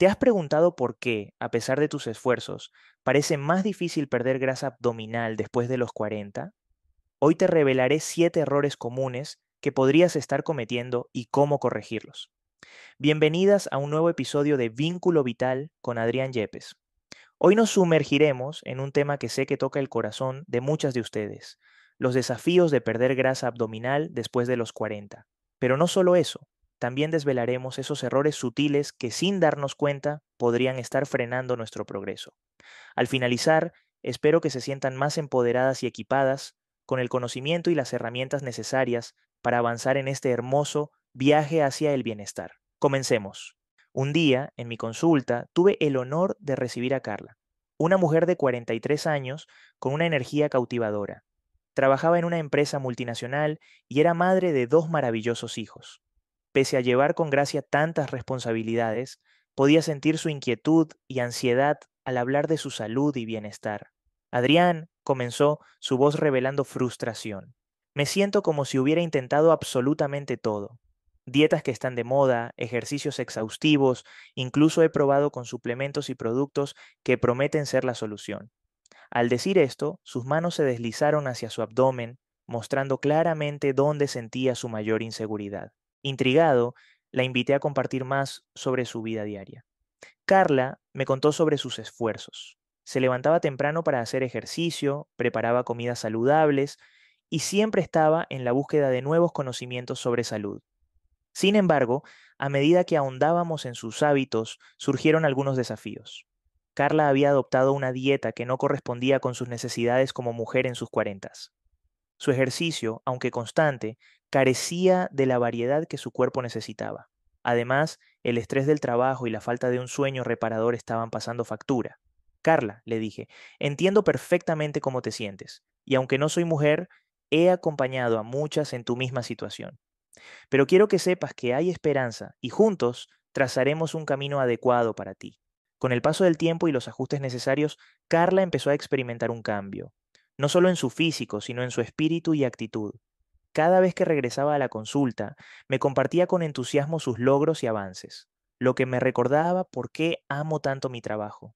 ¿Te has preguntado por qué, a pesar de tus esfuerzos, parece más difícil perder grasa abdominal después de los 40? Hoy te revelaré 7 errores comunes que podrías estar cometiendo y cómo corregirlos. Bienvenidas a un nuevo episodio de Vínculo Vital con Adrián Yepes. Hoy nos sumergiremos en un tema que sé que toca el corazón de muchas de ustedes, los desafíos de perder grasa abdominal después de los 40. Pero no solo eso, también desvelaremos esos errores sutiles que sin darnos cuenta podrían estar frenando nuestro progreso. Al finalizar, espero que se sientan más empoderadas y equipadas con el conocimiento y las herramientas necesarias para avanzar en este hermoso viaje hacia el bienestar. Comencemos. Un día, en mi consulta, tuve el honor de recibir a Carla, una mujer de 43 años con una energía cautivadora. Trabajaba en una empresa multinacional y era madre de dos maravillosos hijos. Pese a llevar con gracia tantas responsabilidades, podía sentir su inquietud y ansiedad al hablar de su salud y bienestar. Adrián, comenzó, su voz revelando frustración. Me siento como si hubiera intentado absolutamente todo. Dietas que están de moda, ejercicios exhaustivos, incluso he probado con suplementos y productos que prometen ser la solución. Al decir esto, sus manos se deslizaron hacia su abdomen, mostrando claramente dónde sentía su mayor inseguridad. Intrigado, la invité a compartir más sobre su vida diaria. Carla me contó sobre sus esfuerzos. Se levantaba temprano para hacer ejercicio, preparaba comidas saludables y siempre estaba en la búsqueda de nuevos conocimientos sobre salud. Sin embargo, a medida que ahondábamos en sus hábitos, surgieron algunos desafíos. Carla había adoptado una dieta que no correspondía con sus necesidades como mujer en sus cuarentas. Su ejercicio, aunque constante, carecía de la variedad que su cuerpo necesitaba. Además, el estrés del trabajo y la falta de un sueño reparador estaban pasando factura. Carla, le dije, entiendo perfectamente cómo te sientes, y aunque no soy mujer, he acompañado a muchas en tu misma situación. Pero quiero que sepas que hay esperanza y juntos trazaremos un camino adecuado para ti. Con el paso del tiempo y los ajustes necesarios, Carla empezó a experimentar un cambio no solo en su físico, sino en su espíritu y actitud. Cada vez que regresaba a la consulta, me compartía con entusiasmo sus logros y avances, lo que me recordaba por qué amo tanto mi trabajo.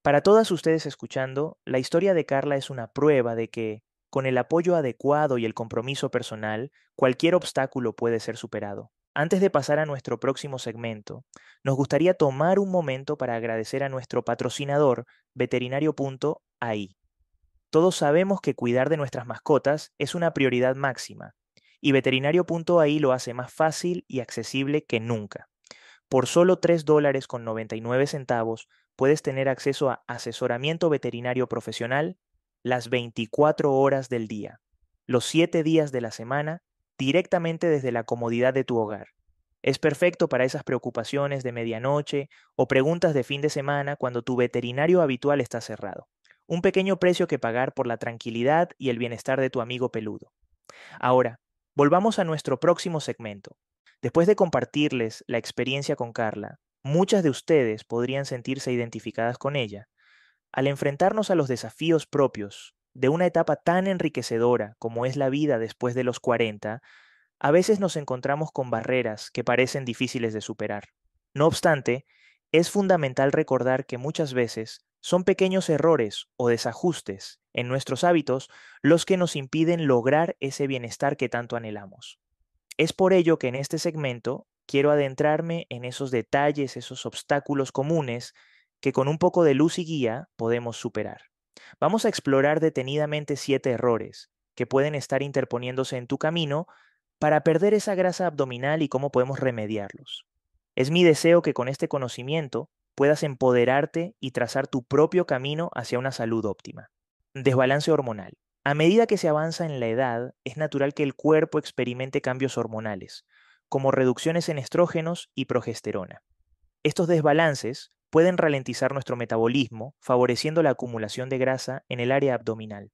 Para todas ustedes escuchando, la historia de Carla es una prueba de que, con el apoyo adecuado y el compromiso personal, cualquier obstáculo puede ser superado. Antes de pasar a nuestro próximo segmento, nos gustaría tomar un momento para agradecer a nuestro patrocinador, veterinario.ai. Todos sabemos que cuidar de nuestras mascotas es una prioridad máxima, y veterinario.ai lo hace más fácil y accesible que nunca. Por solo 3 dólares con 99 centavos puedes tener acceso a asesoramiento veterinario profesional las 24 horas del día, los 7 días de la semana, directamente desde la comodidad de tu hogar. Es perfecto para esas preocupaciones de medianoche o preguntas de fin de semana cuando tu veterinario habitual está cerrado un pequeño precio que pagar por la tranquilidad y el bienestar de tu amigo peludo. Ahora, volvamos a nuestro próximo segmento. Después de compartirles la experiencia con Carla, muchas de ustedes podrían sentirse identificadas con ella. Al enfrentarnos a los desafíos propios de una etapa tan enriquecedora como es la vida después de los 40, a veces nos encontramos con barreras que parecen difíciles de superar. No obstante, es fundamental recordar que muchas veces son pequeños errores o desajustes en nuestros hábitos los que nos impiden lograr ese bienestar que tanto anhelamos. Es por ello que en este segmento quiero adentrarme en esos detalles, esos obstáculos comunes que con un poco de luz y guía podemos superar. Vamos a explorar detenidamente siete errores que pueden estar interponiéndose en tu camino para perder esa grasa abdominal y cómo podemos remediarlos. Es mi deseo que con este conocimiento puedas empoderarte y trazar tu propio camino hacia una salud óptima. Desbalance hormonal. A medida que se avanza en la edad, es natural que el cuerpo experimente cambios hormonales, como reducciones en estrógenos y progesterona. Estos desbalances pueden ralentizar nuestro metabolismo, favoreciendo la acumulación de grasa en el área abdominal.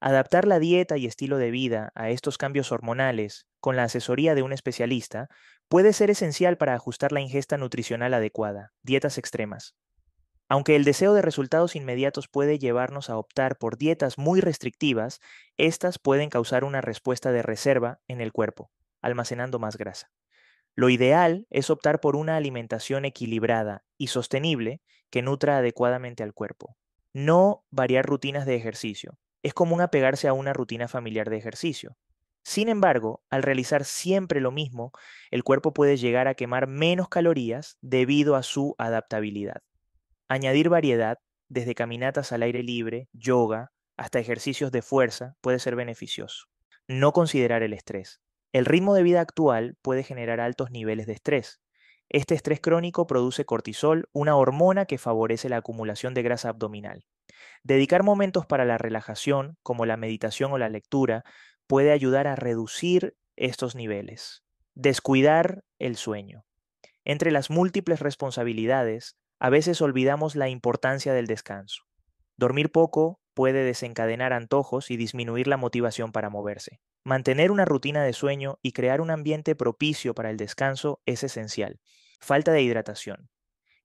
Adaptar la dieta y estilo de vida a estos cambios hormonales con la asesoría de un especialista puede ser esencial para ajustar la ingesta nutricional adecuada, dietas extremas. Aunque el deseo de resultados inmediatos puede llevarnos a optar por dietas muy restrictivas, estas pueden causar una respuesta de reserva en el cuerpo, almacenando más grasa. Lo ideal es optar por una alimentación equilibrada y sostenible que nutra adecuadamente al cuerpo. No variar rutinas de ejercicio. Es común apegarse a una rutina familiar de ejercicio. Sin embargo, al realizar siempre lo mismo, el cuerpo puede llegar a quemar menos calorías debido a su adaptabilidad. Añadir variedad, desde caminatas al aire libre, yoga, hasta ejercicios de fuerza, puede ser beneficioso. No considerar el estrés. El ritmo de vida actual puede generar altos niveles de estrés. Este estrés crónico produce cortisol, una hormona que favorece la acumulación de grasa abdominal. Dedicar momentos para la relajación, como la meditación o la lectura, puede ayudar a reducir estos niveles. Descuidar el sueño. Entre las múltiples responsabilidades, a veces olvidamos la importancia del descanso. Dormir poco puede desencadenar antojos y disminuir la motivación para moverse. Mantener una rutina de sueño y crear un ambiente propicio para el descanso es esencial. Falta de hidratación.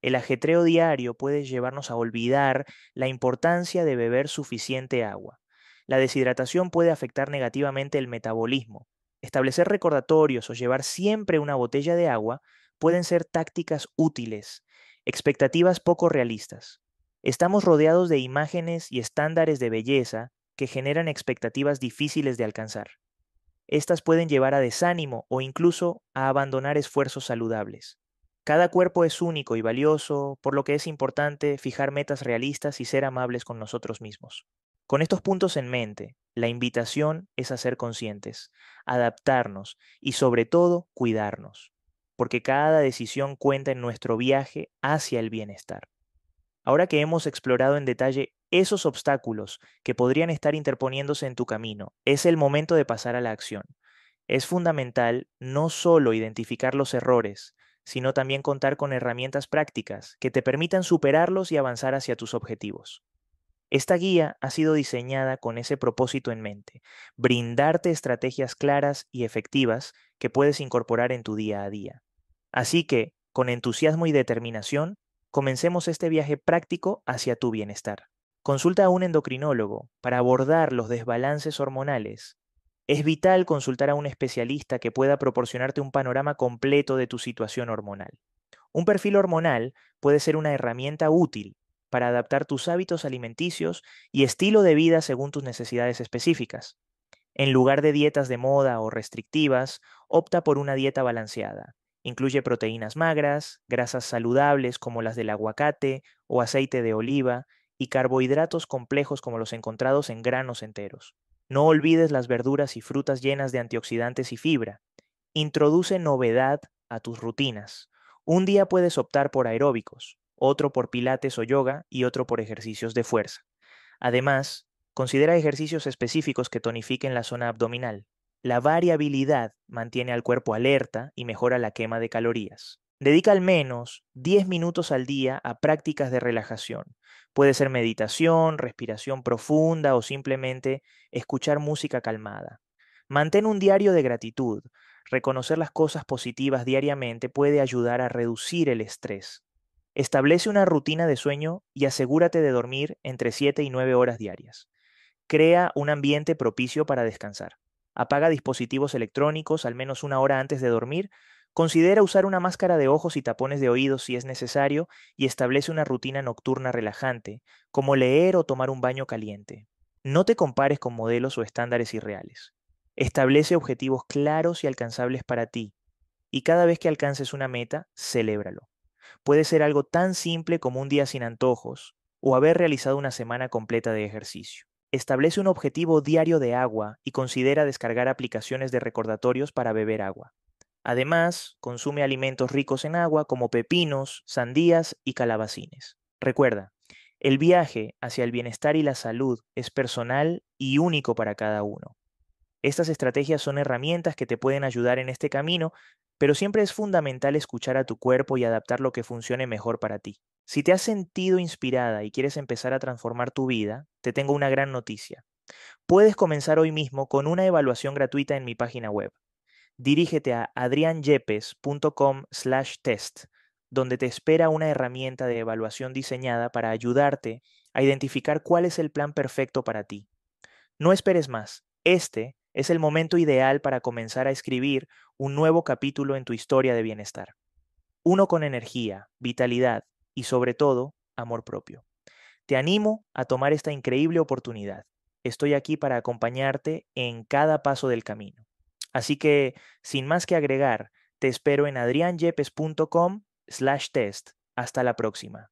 El ajetreo diario puede llevarnos a olvidar la importancia de beber suficiente agua. La deshidratación puede afectar negativamente el metabolismo. Establecer recordatorios o llevar siempre una botella de agua pueden ser tácticas útiles, expectativas poco realistas. Estamos rodeados de imágenes y estándares de belleza que generan expectativas difíciles de alcanzar. Estas pueden llevar a desánimo o incluso a abandonar esfuerzos saludables. Cada cuerpo es único y valioso, por lo que es importante fijar metas realistas y ser amables con nosotros mismos. Con estos puntos en mente, la invitación es a ser conscientes, adaptarnos y sobre todo cuidarnos, porque cada decisión cuenta en nuestro viaje hacia el bienestar. Ahora que hemos explorado en detalle esos obstáculos que podrían estar interponiéndose en tu camino, es el momento de pasar a la acción. Es fundamental no solo identificar los errores, sino también contar con herramientas prácticas que te permitan superarlos y avanzar hacia tus objetivos. Esta guía ha sido diseñada con ese propósito en mente, brindarte estrategias claras y efectivas que puedes incorporar en tu día a día. Así que, con entusiasmo y determinación, Comencemos este viaje práctico hacia tu bienestar. Consulta a un endocrinólogo para abordar los desbalances hormonales. Es vital consultar a un especialista que pueda proporcionarte un panorama completo de tu situación hormonal. Un perfil hormonal puede ser una herramienta útil para adaptar tus hábitos alimenticios y estilo de vida según tus necesidades específicas. En lugar de dietas de moda o restrictivas, opta por una dieta balanceada. Incluye proteínas magras, grasas saludables como las del aguacate o aceite de oliva y carbohidratos complejos como los encontrados en granos enteros. No olvides las verduras y frutas llenas de antioxidantes y fibra. Introduce novedad a tus rutinas. Un día puedes optar por aeróbicos, otro por pilates o yoga y otro por ejercicios de fuerza. Además, considera ejercicios específicos que tonifiquen la zona abdominal. La variabilidad mantiene al cuerpo alerta y mejora la quema de calorías. Dedica al menos 10 minutos al día a prácticas de relajación. Puede ser meditación, respiración profunda o simplemente escuchar música calmada. Mantén un diario de gratitud. Reconocer las cosas positivas diariamente puede ayudar a reducir el estrés. Establece una rutina de sueño y asegúrate de dormir entre 7 y 9 horas diarias. Crea un ambiente propicio para descansar apaga dispositivos electrónicos al menos una hora antes de dormir, considera usar una máscara de ojos y tapones de oídos si es necesario y establece una rutina nocturna relajante, como leer o tomar un baño caliente. No te compares con modelos o estándares irreales. Establece objetivos claros y alcanzables para ti, y cada vez que alcances una meta, celébralo. Puede ser algo tan simple como un día sin antojos o haber realizado una semana completa de ejercicio. Establece un objetivo diario de agua y considera descargar aplicaciones de recordatorios para beber agua. Además, consume alimentos ricos en agua como pepinos, sandías y calabacines. Recuerda, el viaje hacia el bienestar y la salud es personal y único para cada uno. Estas estrategias son herramientas que te pueden ayudar en este camino, pero siempre es fundamental escuchar a tu cuerpo y adaptar lo que funcione mejor para ti. Si te has sentido inspirada y quieres empezar a transformar tu vida, te tengo una gran noticia. Puedes comenzar hoy mismo con una evaluación gratuita en mi página web. Dirígete a adrianyepes.com/test, donde te espera una herramienta de evaluación diseñada para ayudarte a identificar cuál es el plan perfecto para ti. No esperes más. Este es el momento ideal para comenzar a escribir un nuevo capítulo en tu historia de bienestar. Uno con energía, vitalidad y sobre todo, amor propio. Te animo a tomar esta increíble oportunidad. Estoy aquí para acompañarte en cada paso del camino. Así que, sin más que agregar, te espero en adrianyepes.com slash test. Hasta la próxima.